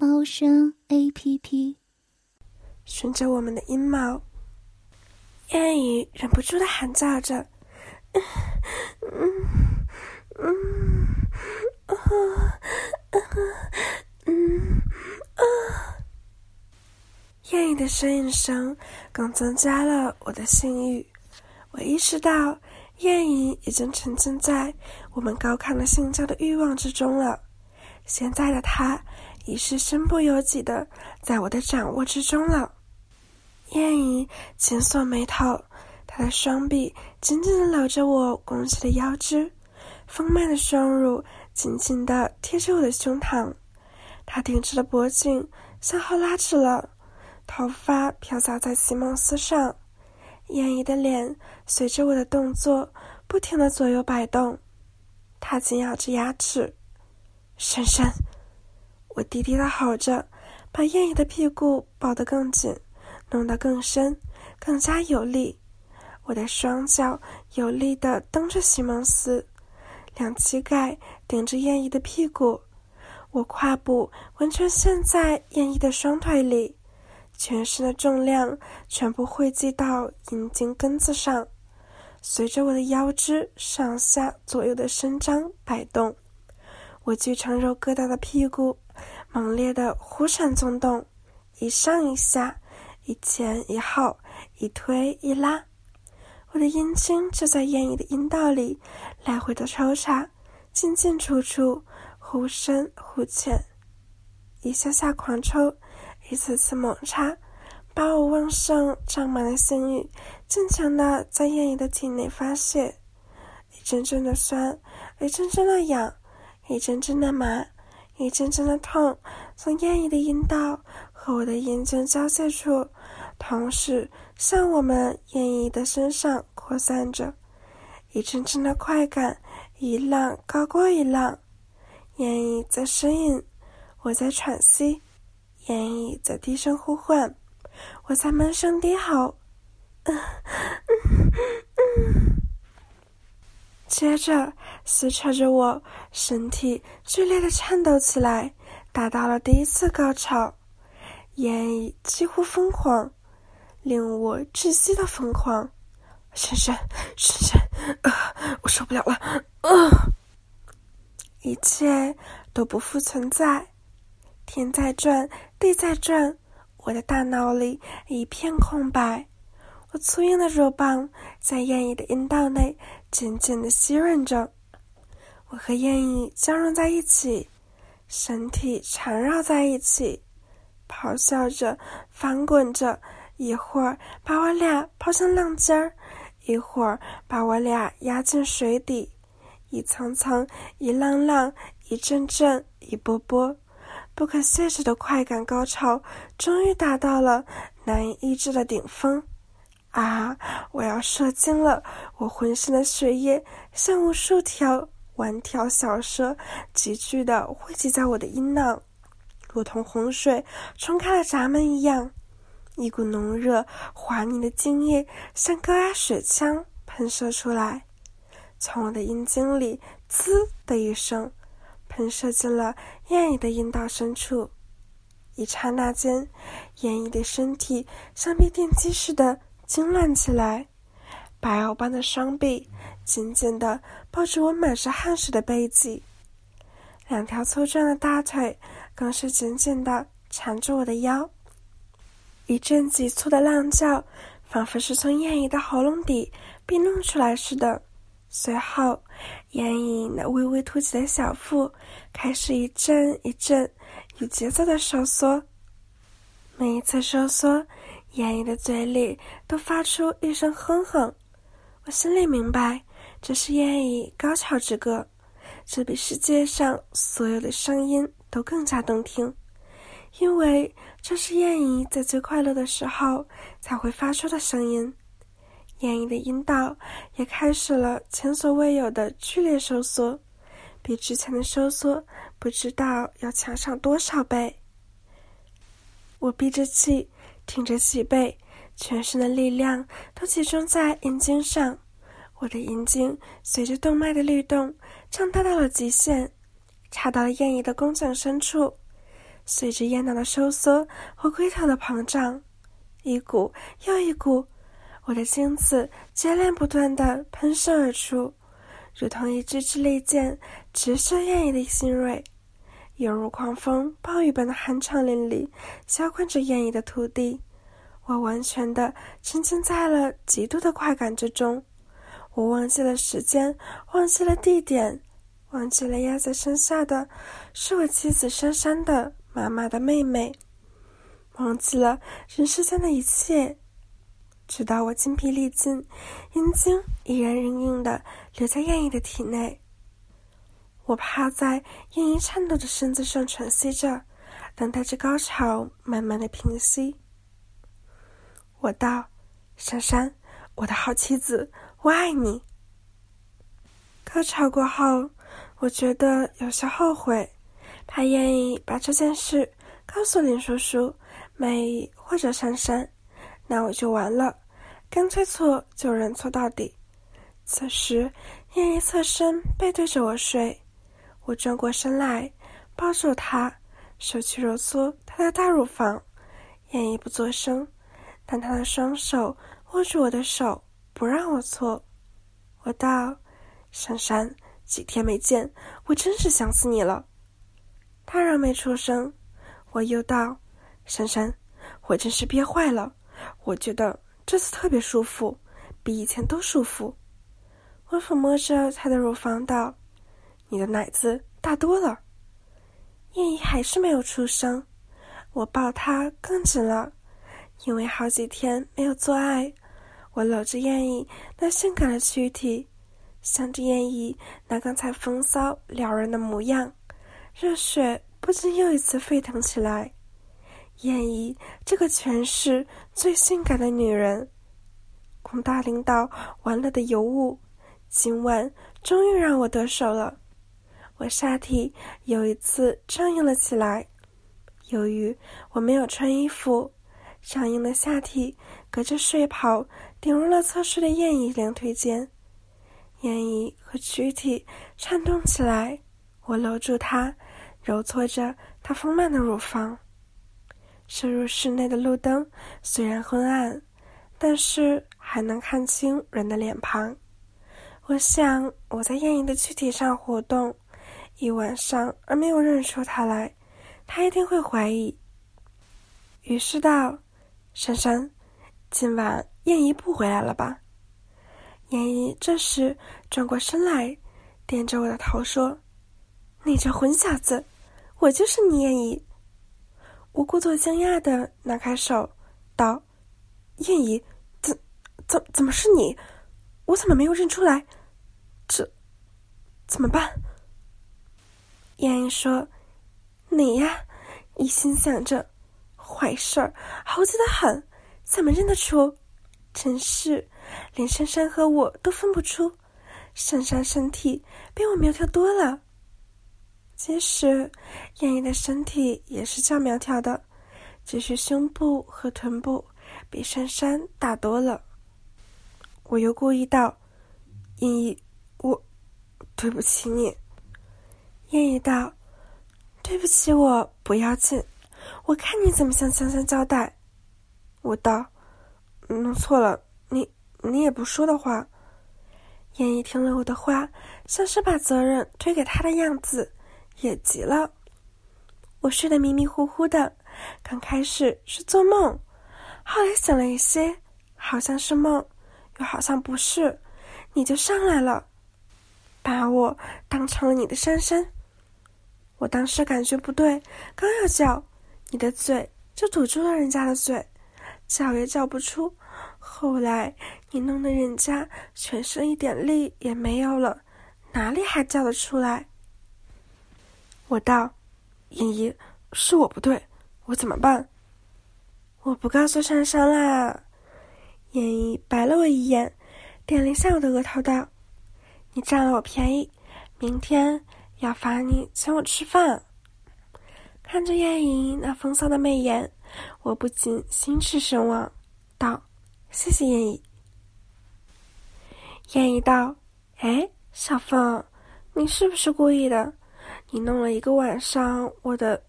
猫声 A P P。顺着我们的阴毛，燕雨忍不住的喊叫着：“嗯嗯嗯啊嗯啊！”燕雨的呻吟声更增加了我的性欲。我意识到。燕影已经沉浸在我们高亢的性交的欲望之中了，现在的他已是身不由己的在我的掌握之中了。燕姨紧锁眉头，她的双臂紧紧的搂着我拱起的腰肢，丰满的双乳紧紧的贴着我的胸膛，他挺直的脖颈向后拉直了，头发飘洒在席梦思上。燕姨的脸随着我的动作不停的左右摆动，她紧咬着牙齿，深深，我低低的吼着，把燕姨的屁股抱得更紧，弄得更深，更加有力。我的双脚有力的蹬着席梦思，两膝盖顶着燕姨的屁股，我胯部完全陷在燕姨的双腿里。全身的重量全部汇集到阴茎根子上，随着我的腰肢上下左右的伸张摆动，我巨长肉疙瘩的屁股猛烈的忽闪纵动，一上一下，一前一后，一推一拉，我的阴茎就在燕姨的阴道里来回的抽插，进进出出，忽深忽浅，一下下狂抽。一次次猛插，把我旺盛胀满的性欲尽情的在燕姨的体内发泄，一阵阵的酸，一阵阵的痒，一阵阵的麻，一阵阵的痛，从燕姨的阴道和我的阴茎交界处，同时向我们燕姨的身上扩散着，一阵阵的快感，一浪高过一浪，燕姨在呻吟，我在喘息。言语在低声呼唤，我在闷声低吼。嗯嗯。接着撕扯着我身体，剧烈的颤抖起来，达到了第一次高潮。言语几乎疯狂，令我窒息的疯狂。深深深深，啊！我受不了了，啊！一切都不复存在。天在转，地在转，我的大脑里一片空白。我粗硬的肉棒在燕翼的阴道内紧紧的吸吮着，我和燕翼交融在一起，身体缠绕在一起，咆哮着，翻滚着，一会儿把我俩抛向浪尖儿，一会儿把我俩压进水底，一层层，一浪浪，一阵阵，一波波。不可限制的快感高潮终于达到了难以抑制的顶峰，啊！我要射精了！我浑身的血液像无数条弯条小蛇，急剧的汇集在我的阴囊，如同洪水冲开了闸门一样，一股浓热滑腻的精液像高压水枪喷射出来，从我的阴茎里“滋”的一声。喷射进了燕姨的阴道深处，一刹那间，燕姨的身体像被电击似的痉挛起来，白藕般的双臂紧紧地抱着我满是汗水的背脊，两条粗壮的大腿更是紧紧地缠住我的腰。一阵急促的浪叫，仿佛是从燕姨的喉咙底被弄出来似的。随后，燕姨那微微凸起的小腹开始一阵一阵有节奏的收缩。每一次收缩，燕姨的嘴里都发出一声哼哼。我心里明白，这是燕姨高潮之歌，这比世界上所有的声音都更加动听。因为这是燕姨在最快乐的时候才会发出的声音。燕姨的阴道也开始了前所未有的剧烈收缩，比之前的收缩不知道要强上多少倍。我闭着气，挺着脊背，全身的力量都集中在阴茎上。我的阴茎随着动脉的律动胀大到了极限，插到了燕姨的宫颈深处。随着阴道的收缩和龟头的膨胀，一股又一股。我的精子接连不断的喷射而出，如同一支支利箭，直射燕姨的心蕊，犹如狂风暴雨般的酣畅淋漓，浇灌着艳姨的土地。我完全的沉浸在了极度的快感之中，我忘记了时间，忘记了地点，忘记了压在身下的是我妻子珊珊的妈妈的妹妹，忘记了人世间的一切。直到我精疲力尽，阴茎依然硬硬的留在燕姨的体内。我趴在燕姨颤抖的身子上喘息着，等待着高潮慢慢的平息。我道：“珊珊，我的好妻子，我爱你。”高潮过后，我觉得有些后悔，他愿意把这件事告诉林叔叔、梅或者珊珊。那我就完了，干脆错就认错到底。此时，燕姨侧身背对着我睡，我转过身来，抱住她，手去揉搓她的大乳房。燕姨不作声，但她的双手握住我的手，不让我搓。我道：“珊珊，几天没见，我真是想死你了。”她仍没出声。我又道：“珊珊，我真是憋坏了。”我觉得这次特别舒服，比以前都舒服。我抚摸着她的乳房道：“你的奶子大多了。”燕姨还是没有出声。我抱她更紧了，因为好几天没有做爱。我搂着燕姨那性感的躯体，想着燕姨那刚才风骚撩人的模样，热血不禁又一次沸腾起来。燕姨，这个全市最性感的女人，龚大领导玩乐的尤物，今晚终于让我得手了。我下体有一次僵硬了起来，由于我没有穿衣服，僵硬的下体隔着睡袍顶入了侧睡的燕姨两腿间，燕姨和躯体颤动起来，我搂住她，揉搓着她丰满的乳房。射入室内的路灯虽然昏暗，但是还能看清人的脸庞。我想我在燕姨的躯体上活动一晚上，而没有认出他来，他一定会怀疑。于是道：“珊珊，今晚燕姨不回来了吧？”燕姨这时转过身来，点着我的头说：“你这混小子，我就是你燕姨。”我故作惊讶的拿开手，道：“燕姨，怎怎怎么是你？我怎么没有认出来？这怎么办？”燕燕说：“你呀，一心想着坏事儿，猴急的很，怎么认得出？真是连珊珊和我都分不出，珊珊身体比我苗条多了。”其实，燕燕的身体也是较苗条的，只是胸部和臀部比珊珊大多了。我又故意道：“燕燕，我对不起你。”燕姨道：“对不起我不要紧，我看你怎么向香香交代。”我道：“弄错了，你你也不说的话。”燕姨听了我的话，像是把责任推给他的样子。也急了，我睡得迷迷糊糊的，刚开始是做梦，后来醒了一些，好像是梦，又好像不是，你就上来了，把我当成了你的珊珊。我当时感觉不对，刚要叫，你的嘴就堵住了人家的嘴，叫也叫不出。后来你弄得人家全身一点力也没有了，哪里还叫得出来？我道：“茵茵，是我不对，我怎么办？我不告诉珊珊啦。燕姨白了我一眼，点了一下我的额头，道：“你占了我便宜，明天要罚你请我吃饭。”看着燕姨那风骚的媚眼，我不禁心驰神往，道：“谢谢燕姨。”燕姨道：“哎，小凤，你是不是故意的？你弄了一个晚上我的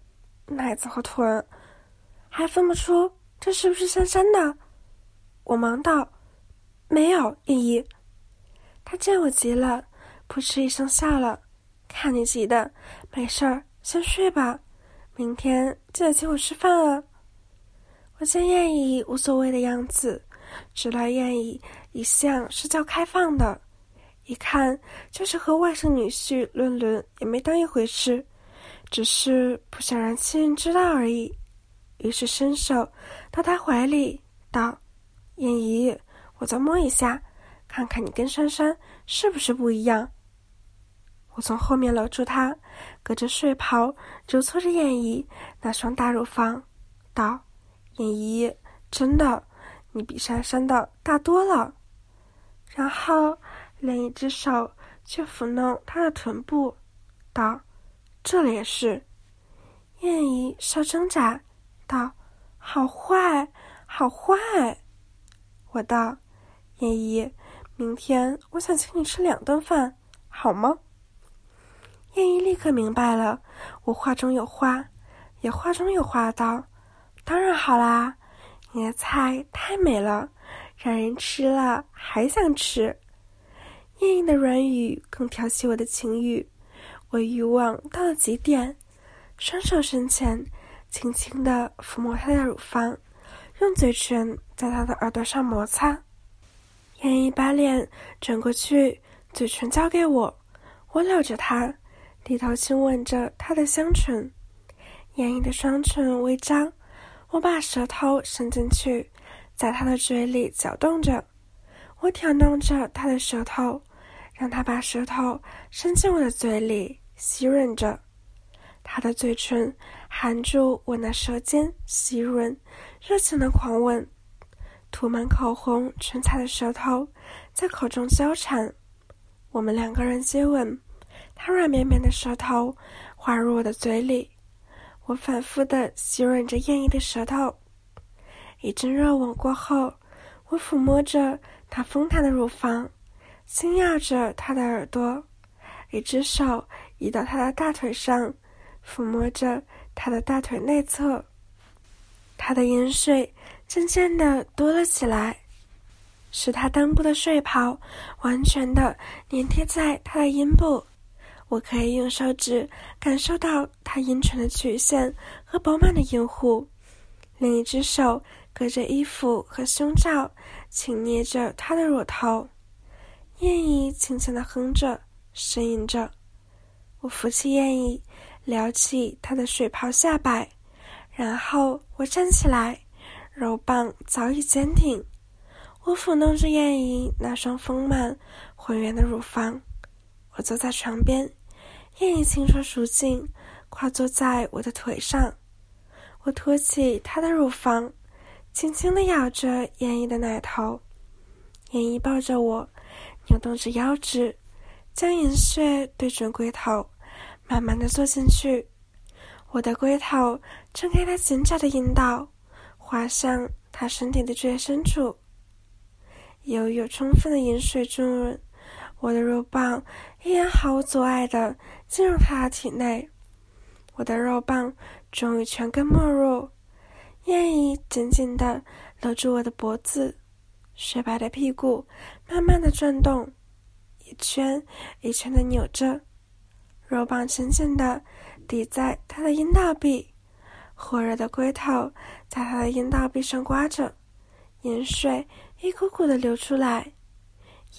奶子和臀，还分不出这是不是珊珊的？”我忙道：“没有，燕姨。”他见我急了，扑哧一声笑了：“看你急的，没事儿，先睡吧，明天记得请我吃饭啊。”我见燕姨无所谓的样子，知道燕姨。一向是较开放的，一看就是和外甥女婿论论也没当一回事，只是不想让亲人知道而已。于是伸手到他怀里，道：“燕姨，我再摸一下，看看你跟珊珊是不是不一样。”我从后面搂住他，隔着睡袍揉搓着燕姨那双大乳房，道：“燕姨，真的，你比珊珊的大多了。”然后，另一只手去抚弄她的臀部，道：“这里也是。”燕姨稍挣扎，道：“好坏，好坏。”我道：“燕姨，明天我想请你吃两顿饭，好吗？”燕姨立刻明白了，我话中有话，也话中有话道：“当然好啦，你的菜太美了。”让人吃了还想吃，燕燕的软语更挑起我的情欲，我欲望到了极点，双手伸前，轻轻地抚摸她的乳房，用嘴唇在她的耳朵上摩擦。燕燕把脸转过去，嘴唇交给我，我搂着她，低头亲吻着她的香唇。燕燕的双唇微张，我把舌头伸进去。在他的嘴里搅动着，我挑弄着他的舌头，让他把舌头伸进我的嘴里吸吮着。他的嘴唇含住我那舌尖，吸吮，热情的狂吻，涂满口红唇彩的舌头在口中交缠。我们两个人接吻，他软绵绵的舌头滑入我的嘴里，我反复的吸吮着艳丽的舌头。一阵热吻过后，我抚摸着她丰弹的乳房，轻咬着她的耳朵，一只手移到她的大腿上，抚摸着她的大腿内侧。她的饮水渐渐的多了起来，使她裆部的睡袍完全的粘贴在她的阴部。我可以用手指感受到她阴唇的曲线和饱满的阴户，另一只手。隔着衣服和胸罩，轻捏着她的乳头，燕姨轻轻的哼着，呻吟着。我扶起燕姨，撩起她的水袍下摆，然后我站起来，肉棒早已坚挺。我抚弄着燕姨那双丰满浑圆的乳房。我坐在床边，燕姨轻车熟进，跨坐在我的腿上。我托起她的乳房。轻轻地咬着燕姨的奶头，燕姨抱着我，扭动着腰肢，将银穴对准龟头，慢慢地坐进去。我的龟头撑开她紧窄的阴道，滑向她身体的最深处。由于有充分的饮水滋润，我的肉棒依然毫无阻碍地进入他的体内。我的肉棒终于全根没入。燕姨紧紧地搂住我的脖子，雪白的屁股慢慢的转动，一圈一圈的扭着，肉棒紧紧地抵在他的阴道壁，火热的龟头在他的阴道壁上刮着，盐水一股股的流出来。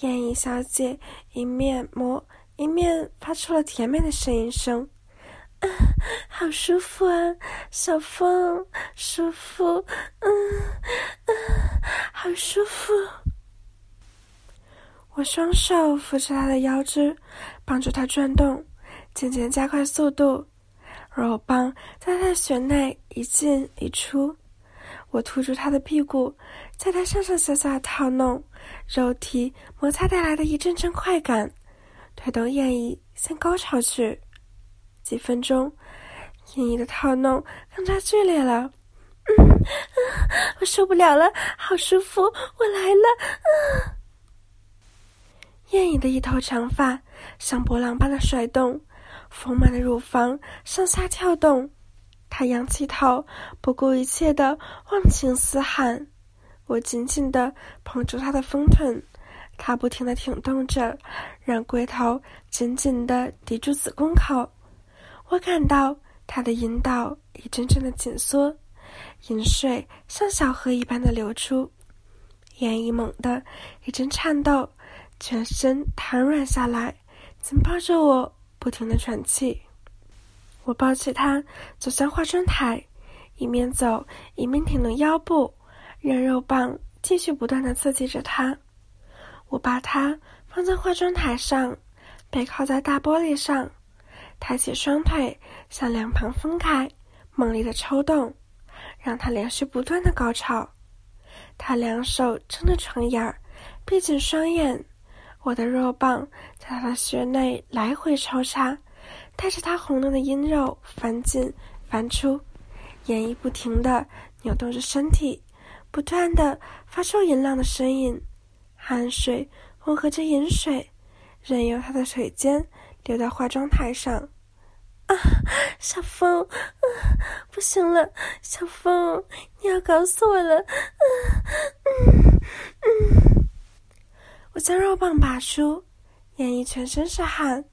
燕影小姐一面磨一面发出了甜美的呻吟声。好舒服啊，小风，舒服，嗯嗯，好舒服。我双手扶着他的腰肢，帮助他转动，渐渐加快速度。肉棒在他的穴内一进一出，我突住他的屁股，在他上上下下套弄，肉体摩擦带来的一阵阵快感，推动燕翼向高潮去。几分钟，燕翼的套弄更加剧烈了。嗯，我受不了了，好舒服，我来了。嗯，燕翼的一头长发像波浪般的甩动。丰满的乳房上下跳动，她仰起头，不顾一切的忘情嘶喊。我紧紧的捧住他的丰臀，他不停的挺动着，让龟头紧紧的抵住子宫口。我感到他的阴道一阵阵的紧缩，饮水像小河一般的流出。眼一猛地一阵颤抖，全身瘫软下来，紧抱着我。不停的喘气，我抱起他走向化妆台，一面走一面挺动腰部，让肉棒继续不断的刺激着他。我把他放在化妆台上，背靠在大玻璃上，抬起双腿向两旁分开，猛烈的抽动，让他连续不断的高潮。他两手撑着床沿儿，闭紧双眼。我的肉棒在他的穴内来回抽插，带着他红嫩的阴肉翻进翻出，演绎不停地扭动着身体，不断地发出淫浪的声音，汗水混合着饮水，任由他的腿尖流到化妆台上。啊，小风，啊，不行了，小风，你要搞死我了！嗯，嗯，嗯。我将肉棒拔出，燕翼全身是汗，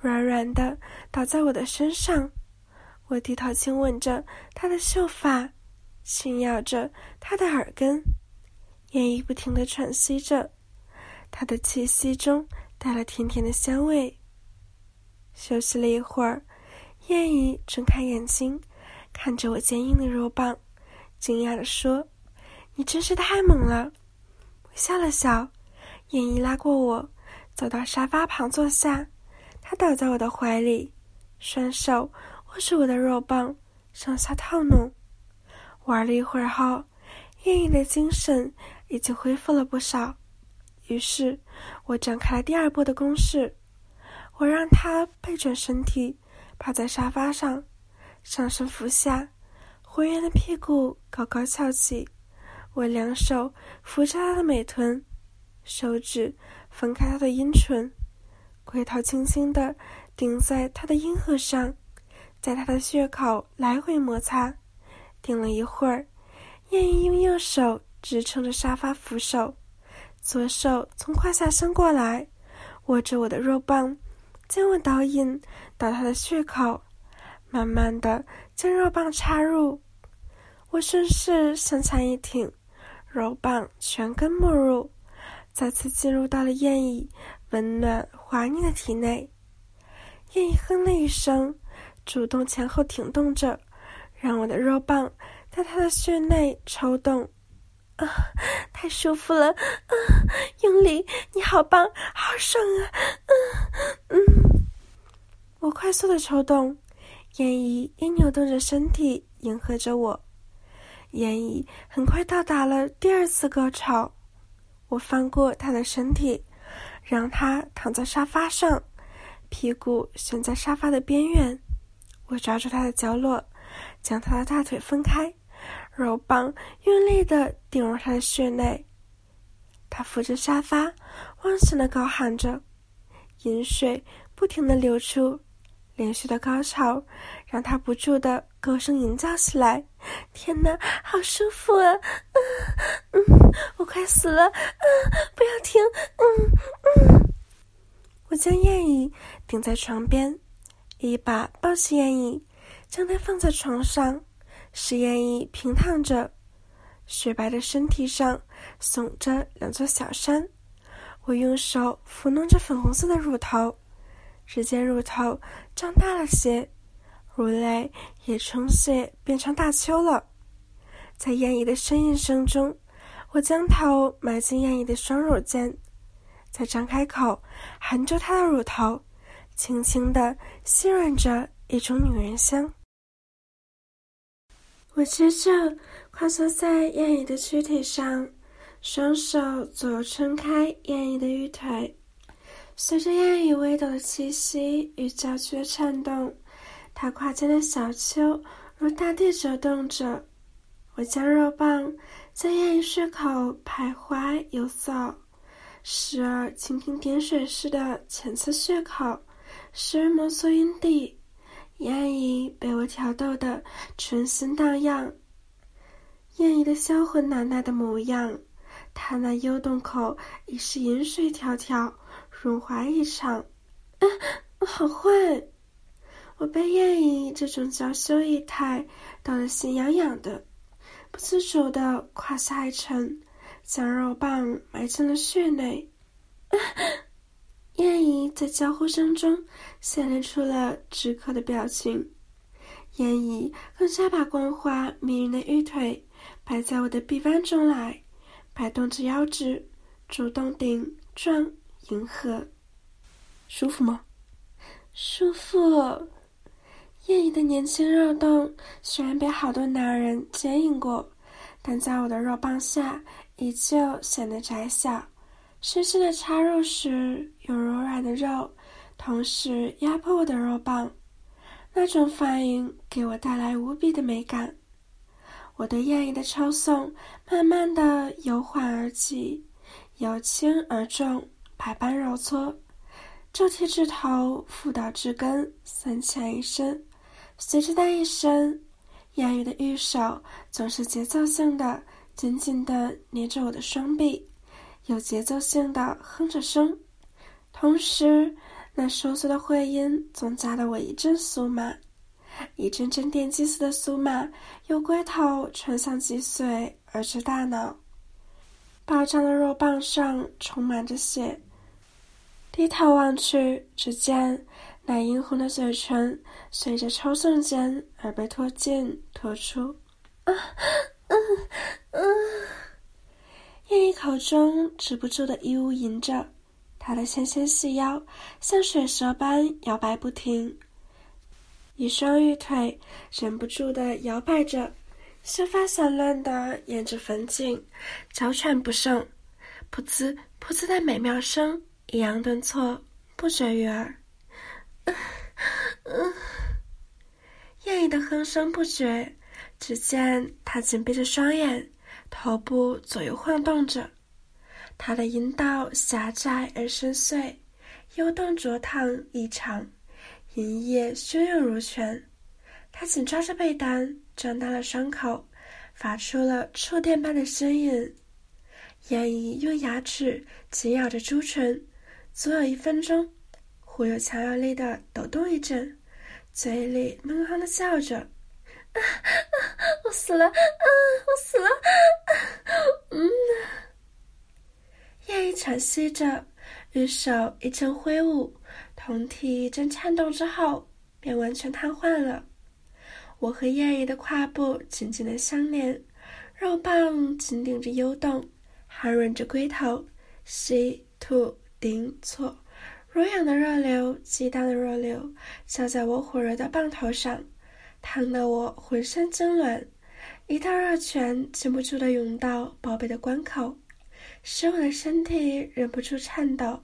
软软的倒在我的身上。我低头亲吻着她的秀发，轻咬着他的耳根。燕翼不停的喘息着，她的气息中带了甜甜的香味。休息了一会儿，燕姨睁开眼睛，看着我坚硬的肉棒，惊讶的说：“你真是太猛了。”我笑了笑。燕姨拉过我，走到沙发旁坐下。她倒在我的怀里，双手握住我的肉棒，上下套弄。玩了一会儿后，燕姨的精神已经恢复了不少。于是，我展开了第二波的攻势。我让她背转身体，趴在沙发上，上身俯下，浑圆的屁股高高翘起。我两手扶着她的美臀。手指分开他的阴唇，龟头轻轻地顶在他的阴核上，在他的血口来回摩擦。顶了一会儿，燕姨用右手支撑着沙发扶手，左手从胯下伸过来，握着我的肉棒，将我导引到他的血口，慢慢的将肉棒插入。我顺势向前一挺，肉棒全根没入。再次进入到了燕翼温暖滑腻的体内，燕翼哼了一声，主动前后挺动着，让我的肉棒在他的穴内抽动。啊，太舒服了！啊，用力！你好棒，好爽啊！嗯嗯，我快速的抽动，燕翼也扭动着身体迎合着我。燕翼很快到达了第二次高潮。我翻过他的身体，让他躺在沙发上，屁股悬在沙发的边缘。我抓住他的角落，将他的大腿分开，肉棒用力的顶入他的穴内。他扶着沙发，忘情的高喊着，饮水不停的流出。连续的高潮让他不住的高声吟叫起来。天哪，好舒服啊！嗯嗯，我快死了！嗯，不要停！嗯嗯。我将燕翼顶在床边，一把抱起燕翼，将它放在床上，使燕姨平躺着，雪白的身体上耸着两座小山。我用手抚弄着粉红色的乳头。只见乳头胀大了些，乳蕾也充血变成大丘了。在燕姨的呻吟声中，我将头埋进燕姨的双乳间，再张开口含住她的乳头，轻轻地吸吮着一种女人香。我接着跨坐在燕姨的躯体上，双手左右撑开燕姨的玉腿，随着燕姨微抖的气息与娇躯的颤动，她胯间的小丘如大地折动着。我将肉棒在燕姨穴口徘徊游走，时而蜻蜓点水似的浅刺穴口，时而摩挲阴蒂。燕姨被我挑逗得春心荡漾。燕姨的销魂奶奶的模样，她那幽洞口已是银水迢迢，润滑异常。啊，好坏！我被燕姨这种娇羞异态逗得心痒痒的，不自主地胯下一沉，将肉棒埋进了穴内。啊燕姨在娇呼声中显露出了止渴的表情，燕姨更加把光滑迷人的玉腿摆在我的臂弯中来，摆动着腰肢，主动顶撞迎合，舒服吗？舒服。燕姨的年轻肉洞虽然被好多男人牵引过，但在我的肉棒下依旧显得窄小。深深的插入时，有柔软的肉同时压迫我的肉棒，那种反应给我带来无比的美感。我对燕姨的抽送慢慢的由缓而急，由轻而重，百般揉搓，骤提至头，腹到至根，三浅一伸，随着那一伸，燕姨的玉手总是节奏性的紧紧的捏着我的双臂。有节奏性的哼着声，同时那收缩的会阴总加得我一阵酥麻，一阵阵电击似的酥麻由龟头传向脊髓而至大脑。爆胀的肉棒上充满着血，低头望去，只见那殷红的嘴唇随着抽送间而被拖进拖出。啊，嗯，嗯。燕姨口中止不住的咿呜吟着，她的纤纤细腰像水蛇般摇摆不停，一双玉腿忍不住的摇摆着，秀发散乱的沿着粉颈，娇喘不胜，噗呲噗呲的美妙声抑扬顿挫，不绝于耳。燕姨的哼声不绝，只见她紧闭着双眼。头部左右晃动着，他的阴道狭窄而深邃，幽洞灼烫异常，阴液汹涌如泉。他紧抓着被单，张大了伤口，发出了触电般的声音。燕姨用牙齿紧咬着朱唇，足有一分钟，忽又强有力的抖动一阵，嘴里闷哼的叫着。我死了！啊，我死了！嗯。叶一喘息着，玉手一阵挥舞，酮体一阵颤动之后，便完全瘫痪了。我和燕姨的胯部紧紧的相连，肉棒紧顶着幽洞，含润着龟头，吸吐顶搓，如痒的热流，激荡的热流，浇在我火热的棒头上。烫得我浑身痉挛，一道热泉禁不住的涌到宝贝的关口，使我的身体忍不住颤抖，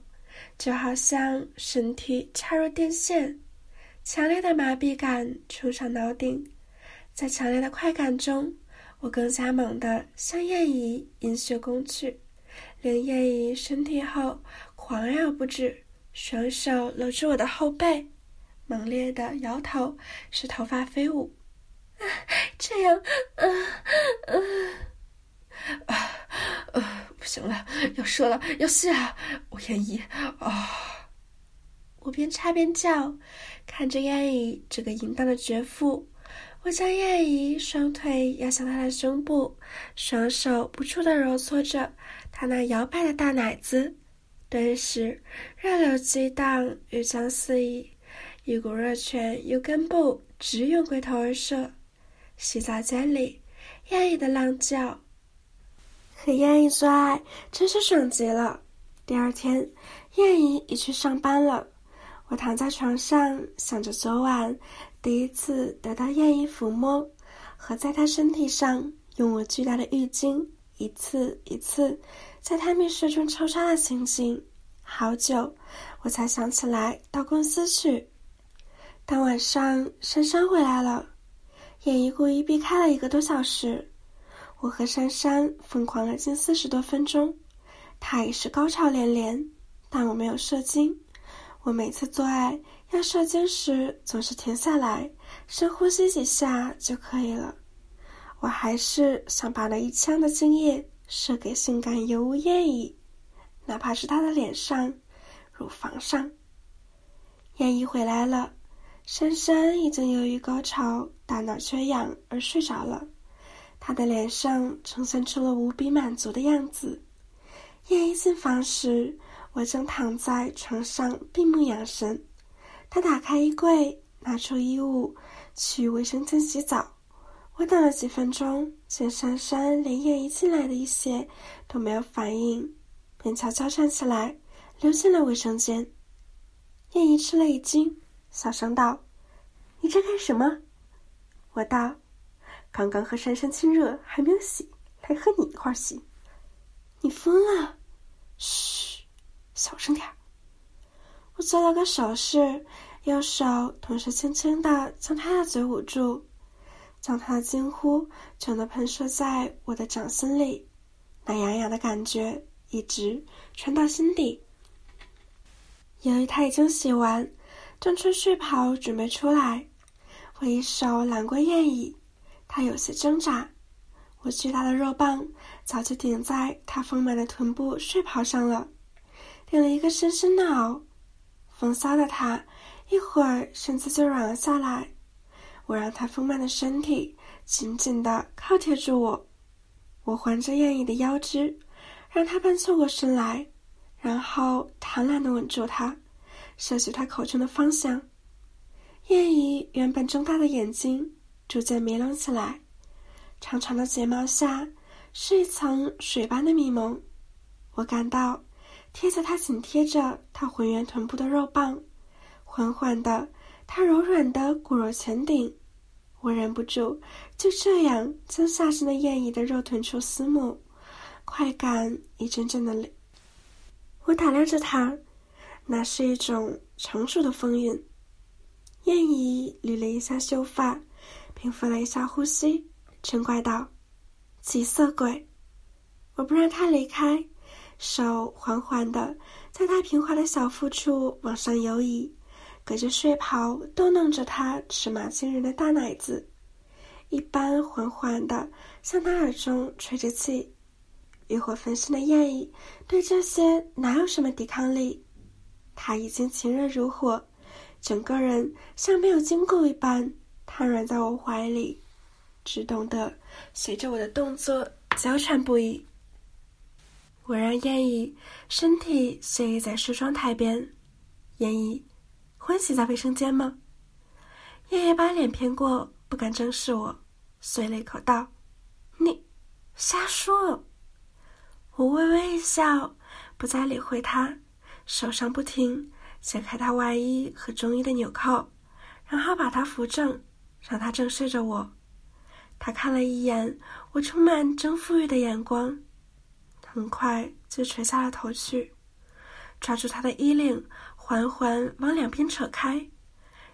就好像身体插入电线。强烈的麻痹感冲上脑顶，在强烈的快感中，我更加猛地向燕姨引穴攻去，令燕姨身体后狂摇不止，双手搂住我的后背。猛烈的摇头，使头发飞舞。啊，这样，啊，啊，啊，不行了，要射了，要泄了！我愿意，啊！我边插边叫，看着燕姨这个淫荡的绝妇，我将燕姨双腿压向她的胸部，双手不住的揉搓着她那摇摆的大奶子，顿时热流激荡，欲将四溢。一股热泉由根部直涌龟头而射，洗澡间里，燕姨的浪叫。和燕姨做爱真是爽极了。第二天，燕姨已去上班了。我躺在床上，想着昨晚第一次得到燕姨抚摸，和在她身体上用我巨大的浴巾一次一次在他蜜穴中抽插的情景，好久我才想起来到公司去。当晚上珊珊回来了，叶一故意避开了一个多小时。我和珊珊疯狂了近四十多分钟，她已是高潮连连，但我没有射精。我每次做爱要射精时，总是停下来深呼吸几下就可以了。我还是想把那一腔的精液射给性感尤物艳姨，哪怕是她的脸上、乳房上。艳姨回来了。珊珊已经由于高潮、大脑缺氧而睡着了，她的脸上呈现出了无比满足的样子。夜一进房时，我正躺在床上闭目养神。他打开衣柜，拿出衣物，去卫生间洗澡。我等了几分钟，见珊珊连夜一进来的一些都没有反应，便悄悄站起来，溜进了卫生间。叶一吃了一惊。小声道：“你在干什么？”我道：“刚刚和珊珊亲热，还没有洗，来和你一块洗。”你疯了！嘘，小声点儿。我做了个手势，右手同时轻轻的将他的嘴捂住，将他的惊呼全都喷射在我的掌心里，那痒痒的感觉一直传到心底。由于他已经洗完。正穿睡袍准备出来，我一手揽过燕椅，他有些挣扎。我巨大的肉棒早就顶在他丰满的臀部睡袍上了，顶了一个深深的凹。风骚的他一会儿身子就软了下来。我让他丰满的身体紧紧地靠贴住我，我环着燕椅的腰肢，让他半侧过身来，然后贪婪地吻住他。摄取他口中的方向，叶姨原本睁大的眼睛逐渐迷拢起来，长长的睫毛下是一层水般的迷蒙。我感到贴着他紧贴着他浑圆臀部的肉棒，缓缓的，他柔软的骨肉前顶。我忍不住就这样将下身的燕姨的肉臀处撕抹，快感一阵阵的。我打量着他。那是一种成熟的风韵。燕姨捋了一下秀发，平复了一下呼吸，嗔怪道：“急色鬼！”我不让他离开，手缓缓的在他平滑的小腹处往上游移，隔着睡袍逗弄着他尺码惊人的大奶子，一般缓缓的向他耳中吹着气。欲火焚身的燕姨对这些哪有什么抵抗力？他已经情热如火，整个人像没有经过一般，瘫软在我怀里，只懂得随着我的动作娇喘不已。我让燕姨身体随意在梳妆台边，燕姨，欢喜在卫生间吗？燕姨把脸偏过，不敢正视我，碎了一口道：“你瞎说。”我微微一笑，不再理会他。手上不停解开他外衣和中衣的纽扣，然后把他扶正，让他正视着我。他看了一眼我充满征服欲的眼光，很快就垂下了头去，抓住他的衣领，缓缓往两边扯开，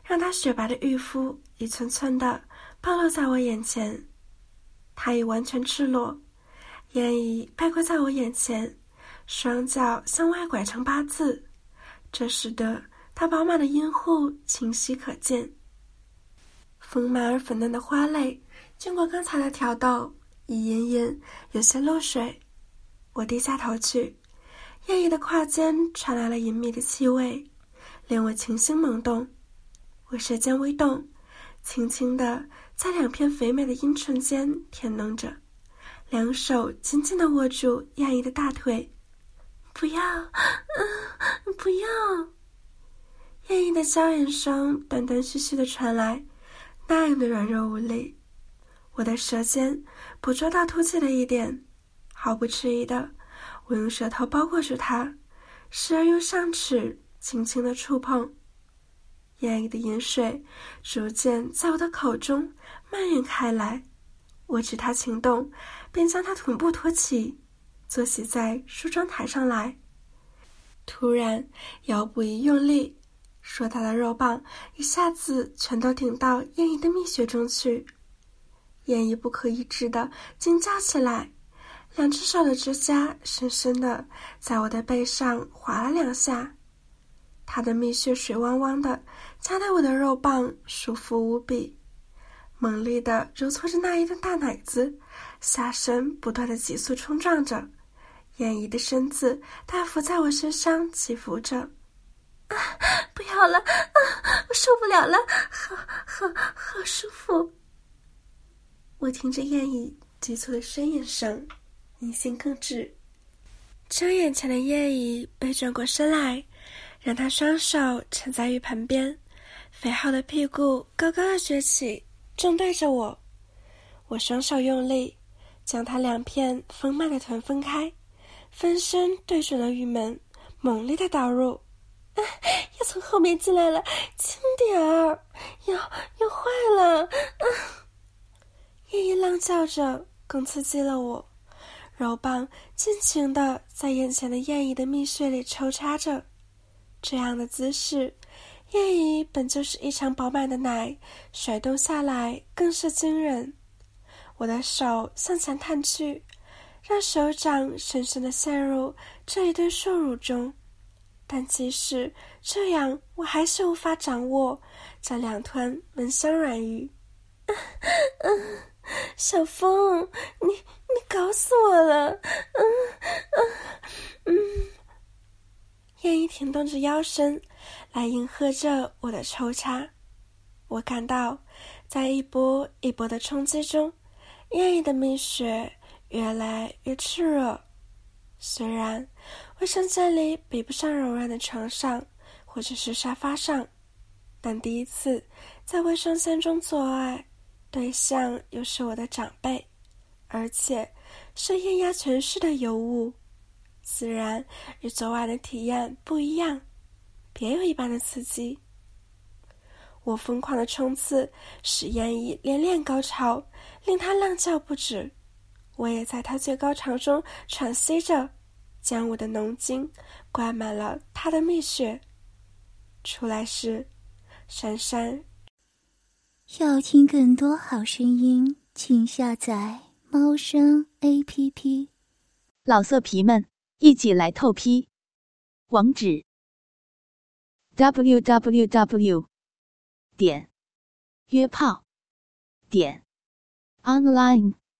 让他雪白的玉肤一寸寸的暴露在我眼前。他已完全赤裸，眼已背过在我眼前。双脚向外拐成八字，这使得他饱满的阴户清晰可见。丰满而粉嫩的花蕾，经过刚才的挑逗，已隐隐有些漏水。我低下头去，艳异的胯间传来了隐秘的气味，令我情心萌动。我舌尖微动，轻轻地在两片肥美的阴唇间舔弄着，两手紧紧地握住艳异的大腿。不要，嗯，不要。艳丽的娇眼声断断续续的传来，那样的软弱无力。我的舌尖捕捉到凸起的一点，毫不迟疑的，我用舌头包裹住它，时而用上齿轻轻的触碰。艳丽的饮水逐渐在我的口中蔓延开来，我知他情动，便将他臀部托起，坐席在梳妆台上来。突然腰部一用力，硕大的肉棒一下子全都顶到燕姨的蜜穴中去。燕姨不可抑制的惊叫起来，两只手的指甲深深的在我的背上划了两下，她的蜜穴水汪汪的，夹得我的肉棒舒服无比。猛烈的揉搓着那一顿大奶子，下身不断的急速冲撞着，燕姨的身子大幅在我身上起伏着。啊，不要了！啊，我受不了了！好好好舒服！我听着燕姨急促的呻吟声，阴心更滞。将眼前的燕姨背转过身来，让她双手撑在浴盆边，肥厚的屁股高高的撅起。正对着我，我双手用力，将他两片丰满的臀分开，分身对准了玉门，猛烈的导入。啊，要从后面进来了，轻点儿，要要坏了！啊！夜莺浪叫着，更刺激了我。柔棒尽情的在眼前的燕姨的蜜穴里抽插着，这样的姿势。燕姨本就是异常饱满的奶，甩动下来更是惊人。我的手向前探去，让手掌深深的陷入这一对硕乳中，但即使这样，我还是无法掌握这两团温香软玉。小风，你你搞死我了！嗯嗯嗯。燕姨停动着腰身，来迎合着我的抽插。我感到，在一波一波的冲击中，燕姨的蜜穴越来越炽热。虽然卫生间里比不上柔软的床上或者是沙发上，但第一次在卫生间中做爱，对象又是我的长辈，而且是艳压全市的尤物。自然与昨晚的体验不一样，别有一般的刺激。我疯狂的冲刺使燕姨连连高潮，令她浪叫不止。我也在它最高潮中喘息着，将我的浓精灌满了它的蜜穴。出来时，珊珊。要听更多好声音，请下载猫声 A P P。老色皮们。一起来透批，网址：w w w 点约炮点 online